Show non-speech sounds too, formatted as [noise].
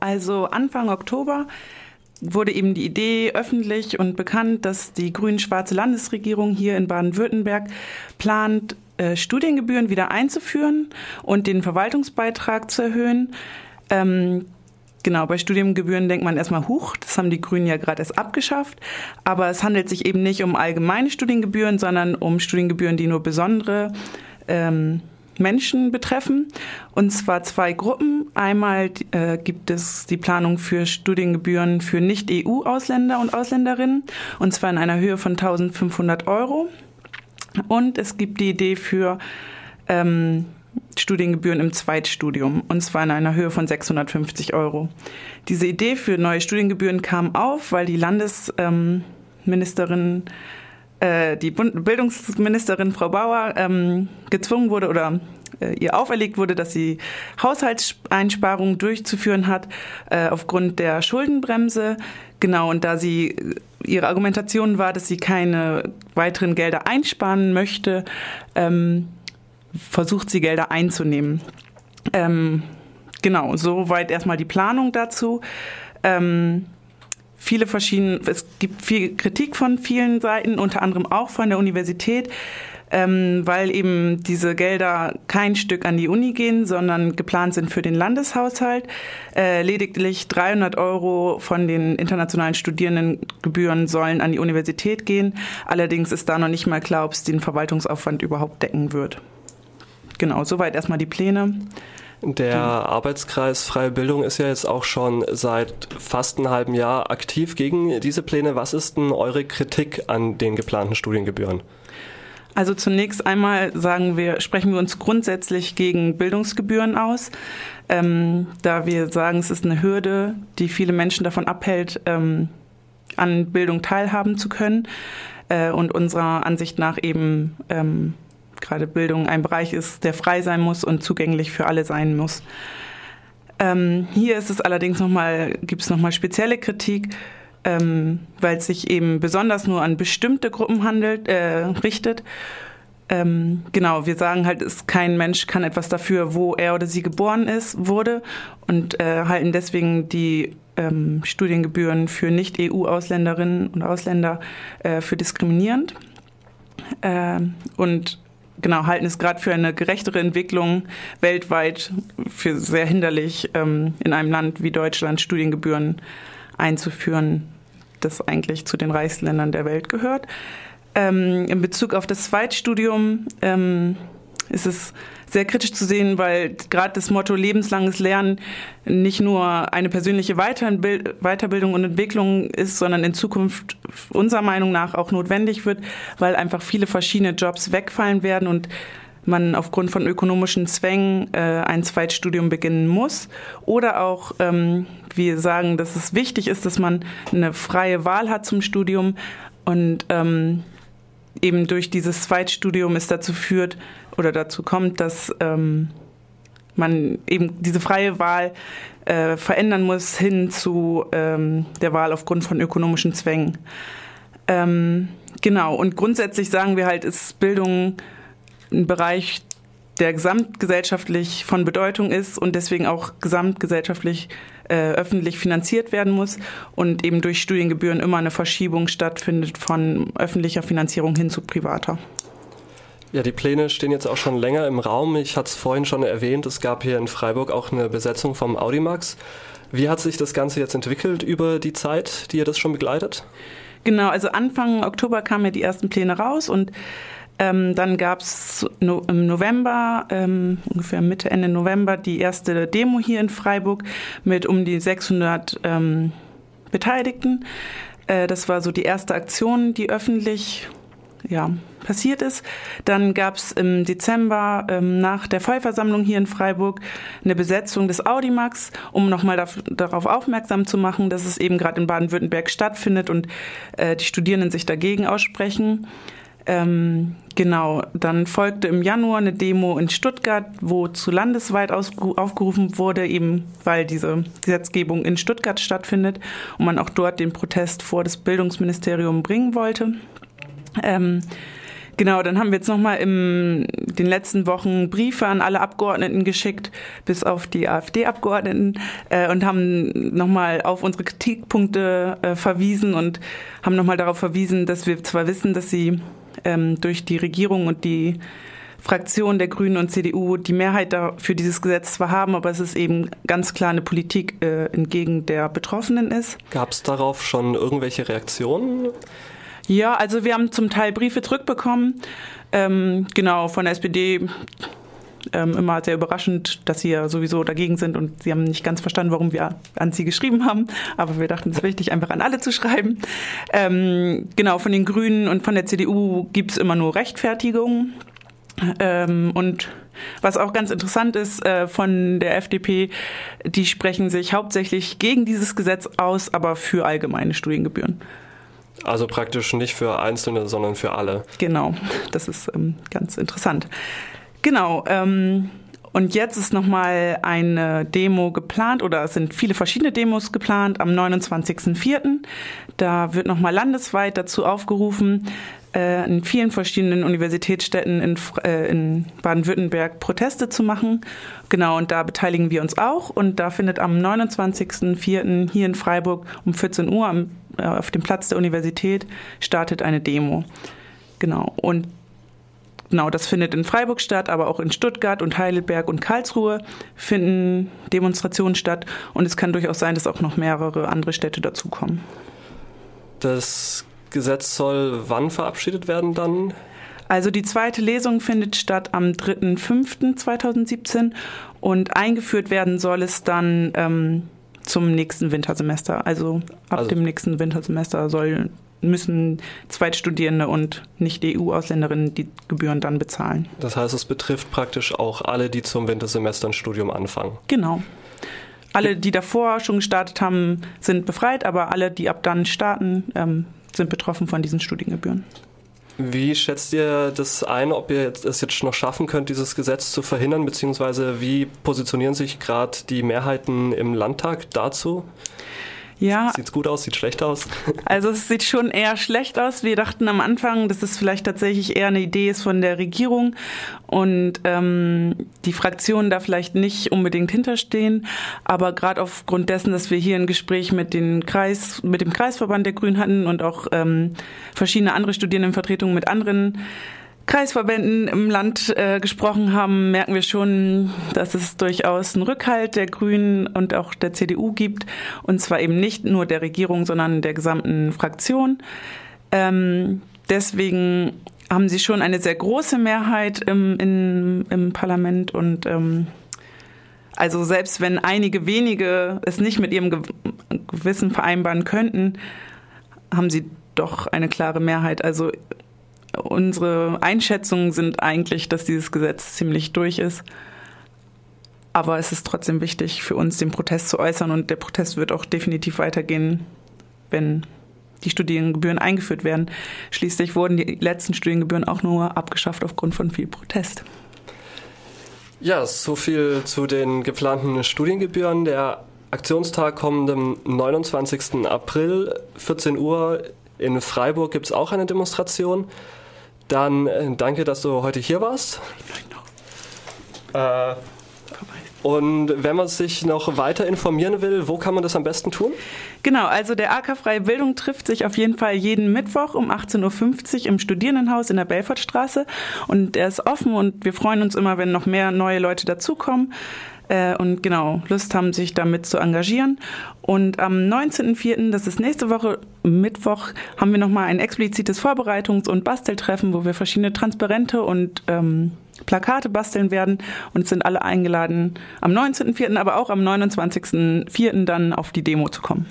Also Anfang Oktober wurde eben die Idee öffentlich und bekannt, dass die grün-schwarze Landesregierung hier in Baden-Württemberg plant, äh, Studiengebühren wieder einzuführen und den Verwaltungsbeitrag zu erhöhen. Ähm, Genau, bei Studiengebühren denkt man erstmal, huch, das haben die Grünen ja gerade erst abgeschafft. Aber es handelt sich eben nicht um allgemeine Studiengebühren, sondern um Studiengebühren, die nur besondere ähm, Menschen betreffen. Und zwar zwei Gruppen. Einmal äh, gibt es die Planung für Studiengebühren für Nicht-EU-Ausländer und Ausländerinnen, und zwar in einer Höhe von 1500 Euro. Und es gibt die Idee für ähm, Studiengebühren im Zweitstudium, und zwar in einer Höhe von 650 Euro. Diese Idee für neue Studiengebühren kam auf, weil die Landesministerin, äh, die Bildungsministerin Frau Bauer ähm, gezwungen wurde oder äh, ihr auferlegt wurde, dass sie Haushaltseinsparungen durchzuführen hat äh, aufgrund der Schuldenbremse. Genau, und da sie ihre Argumentation war, dass sie keine weiteren Gelder einsparen möchte, ähm, versucht sie Gelder einzunehmen. Ähm, genau, soweit erstmal die Planung dazu. Ähm, viele verschiedene, es gibt viel Kritik von vielen Seiten, unter anderem auch von der Universität, ähm, weil eben diese Gelder kein Stück an die Uni gehen, sondern geplant sind für den Landeshaushalt. Äh, lediglich 300 Euro von den internationalen Studierendengebühren sollen an die Universität gehen. Allerdings ist da noch nicht mal klar, ob es den Verwaltungsaufwand überhaupt decken wird genau, soweit erstmal die Pläne. Der Arbeitskreis Freie Bildung ist ja jetzt auch schon seit fast einem halben Jahr aktiv gegen diese Pläne. Was ist denn eure Kritik an den geplanten Studiengebühren? Also zunächst einmal sagen wir, sprechen wir uns grundsätzlich gegen Bildungsgebühren aus, ähm, da wir sagen, es ist eine Hürde, die viele Menschen davon abhält, ähm, an Bildung teilhaben zu können äh, und unserer Ansicht nach eben ähm, gerade Bildung ein Bereich ist, der frei sein muss und zugänglich für alle sein muss. Ähm, hier ist es allerdings nochmal, gibt es nochmal spezielle Kritik, ähm, weil es sich eben besonders nur an bestimmte Gruppen handelt, äh, richtet. Ähm, genau, wir sagen halt, ist kein Mensch kann etwas dafür, wo er oder sie geboren ist, wurde und äh, halten deswegen die ähm, Studiengebühren für Nicht-EU-Ausländerinnen und Ausländer äh, für diskriminierend. Äh, und genau, halten es gerade für eine gerechtere Entwicklung weltweit für sehr hinderlich, ähm, in einem Land wie Deutschland Studiengebühren einzuführen, das eigentlich zu den Reichsländern der Welt gehört. Ähm, in Bezug auf das Zweitstudium ähm, ist es sehr kritisch zu sehen, weil gerade das Motto lebenslanges Lernen nicht nur eine persönliche Weiterbildung und Entwicklung ist, sondern in Zukunft unserer Meinung nach auch notwendig wird, weil einfach viele verschiedene Jobs wegfallen werden und man aufgrund von ökonomischen Zwängen äh, ein Zweitstudium beginnen muss. Oder auch, ähm, wir sagen, dass es wichtig ist, dass man eine freie Wahl hat zum Studium und ähm, eben durch dieses Zweitstudium es dazu führt oder dazu kommt, dass ähm, man eben diese freie Wahl äh, verändern muss hin zu ähm, der Wahl aufgrund von ökonomischen Zwängen. Ähm, genau, und grundsätzlich sagen wir halt, ist Bildung ein Bereich, der gesamtgesellschaftlich von Bedeutung ist und deswegen auch gesamtgesellschaftlich äh, öffentlich finanziert werden muss und eben durch Studiengebühren immer eine Verschiebung stattfindet von öffentlicher Finanzierung hin zu privater. Ja, die Pläne stehen jetzt auch schon länger im Raum. Ich hatte es vorhin schon erwähnt, es gab hier in Freiburg auch eine Besetzung vom Audimax. Wie hat sich das Ganze jetzt entwickelt über die Zeit, die ihr das schon begleitet? Genau, also Anfang Oktober kamen ja die ersten Pläne raus und ähm, dann gab es no, im November, ähm, ungefähr Mitte, Ende November, die erste Demo hier in Freiburg mit um die 600 ähm, Beteiligten. Äh, das war so die erste Aktion, die öffentlich ja, passiert ist. Dann gab es im Dezember ähm, nach der Vollversammlung hier in Freiburg eine Besetzung des Audimax, um nochmal darauf aufmerksam zu machen, dass es eben gerade in Baden-Württemberg stattfindet und äh, die Studierenden sich dagegen aussprechen. Ähm, genau, dann folgte im Januar eine Demo in Stuttgart, wo zu landesweit aufgerufen wurde, eben weil diese Gesetzgebung in Stuttgart stattfindet und man auch dort den Protest vor das Bildungsministerium bringen wollte. Ähm, Genau, dann haben wir jetzt nochmal in den letzten Wochen Briefe an alle Abgeordneten geschickt, bis auf die AfD-Abgeordneten, äh, und haben nochmal auf unsere Kritikpunkte äh, verwiesen und haben nochmal darauf verwiesen, dass wir zwar wissen, dass sie ähm, durch die Regierung und die Fraktion der Grünen und CDU die Mehrheit für dieses Gesetz zwar haben, aber es ist eben ganz klar eine Politik äh, entgegen der Betroffenen ist. Gab es darauf schon irgendwelche Reaktionen? Ja, also wir haben zum Teil Briefe zurückbekommen, ähm, genau, von der SPD. Ähm, immer sehr überraschend, dass sie ja sowieso dagegen sind und sie haben nicht ganz verstanden, warum wir an sie geschrieben haben. Aber wir dachten, es ist wichtig, einfach an alle zu schreiben. Ähm, genau, von den Grünen und von der CDU gibt es immer nur Rechtfertigungen. Ähm, und was auch ganz interessant ist äh, von der FDP, die sprechen sich hauptsächlich gegen dieses Gesetz aus, aber für allgemeine Studiengebühren. Also praktisch nicht für Einzelne, sondern für alle. Genau, das ist ähm, ganz interessant. Genau. Ähm, und jetzt ist nochmal eine Demo geplant oder es sind viele verschiedene Demos geplant am 29.04. Da wird nochmal landesweit dazu aufgerufen, äh, in vielen verschiedenen Universitätsstädten in, äh, in Baden-Württemberg Proteste zu machen. Genau, und da beteiligen wir uns auch. Und da findet am 29.04. hier in Freiburg um 14 Uhr am äh, auf dem Platz der Universität startet eine Demo. Genau. Und genau, das findet in Freiburg statt, aber auch in Stuttgart und Heidelberg und Karlsruhe finden Demonstrationen statt. Und es kann durchaus sein, dass auch noch mehrere andere Städte dazukommen. Das Gesetz soll wann verabschiedet werden dann? Also die zweite Lesung findet statt am 3.5.2017 und eingeführt werden soll es dann ähm, zum nächsten Wintersemester. Also ab also. dem nächsten Wintersemester soll, müssen Zweitstudierende und Nicht-EU-Ausländerinnen die Gebühren dann bezahlen. Das heißt, es betrifft praktisch auch alle, die zum Wintersemester ein Studium anfangen. Genau. Alle, die davor schon gestartet haben, sind befreit, aber alle, die ab dann starten, ähm, sind betroffen von diesen Studiengebühren. Wie schätzt ihr das ein, ob ihr es jetzt noch schaffen könnt, dieses Gesetz zu verhindern, beziehungsweise wie positionieren sich gerade die Mehrheiten im Landtag dazu? Ja. Sieht's gut aus, sieht schlecht aus? [laughs] Also es sieht schon eher schlecht aus. Wir dachten am Anfang, dass es vielleicht tatsächlich eher eine Idee ist von der Regierung und ähm, die Fraktionen da vielleicht nicht unbedingt hinterstehen. Aber gerade aufgrund dessen, dass wir hier ein Gespräch mit, den Kreis, mit dem Kreisverband der Grünen hatten und auch ähm, verschiedene andere Studierendenvertretungen mit anderen Kreisverbänden im Land äh, gesprochen haben, merken wir schon, dass es durchaus einen Rückhalt der Grünen und auch der CDU gibt. Und zwar eben nicht nur der Regierung, sondern der gesamten Fraktion. Ähm, deswegen haben sie schon eine sehr große Mehrheit im, in, im Parlament und ähm, also selbst wenn einige wenige es nicht mit ihrem Gewissen vereinbaren könnten, haben sie doch eine klare Mehrheit. Also Unsere Einschätzungen sind eigentlich, dass dieses Gesetz ziemlich durch ist. Aber es ist trotzdem wichtig für uns, den Protest zu äußern und der Protest wird auch definitiv weitergehen, wenn die Studiengebühren eingeführt werden. Schließlich wurden die letzten Studiengebühren auch nur abgeschafft aufgrund von viel Protest. Ja, so viel zu den geplanten Studiengebühren. Der Aktionstag kommt am 29. April, 14 Uhr. In Freiburg gibt es auch eine Demonstration. Dann äh, danke, dass du heute hier warst. Äh, und wenn man sich noch weiter informieren will, wo kann man das am besten tun? Genau, also der AK Freie Bildung trifft sich auf jeden Fall jeden Mittwoch um 18.50 Uhr im Studierendenhaus in der Belfortstraße. Und er ist offen und wir freuen uns immer, wenn noch mehr neue Leute dazukommen äh, und genau Lust haben, sich damit zu engagieren. Und am 19.04., das ist nächste Woche Mittwoch, haben wir nochmal ein explizites Vorbereitungs- und Basteltreffen, wo wir verschiedene Transparente und ähm, Plakate basteln werden und sind alle eingeladen, am 19.04., aber auch am 29.04. dann auf die Demo zu kommen.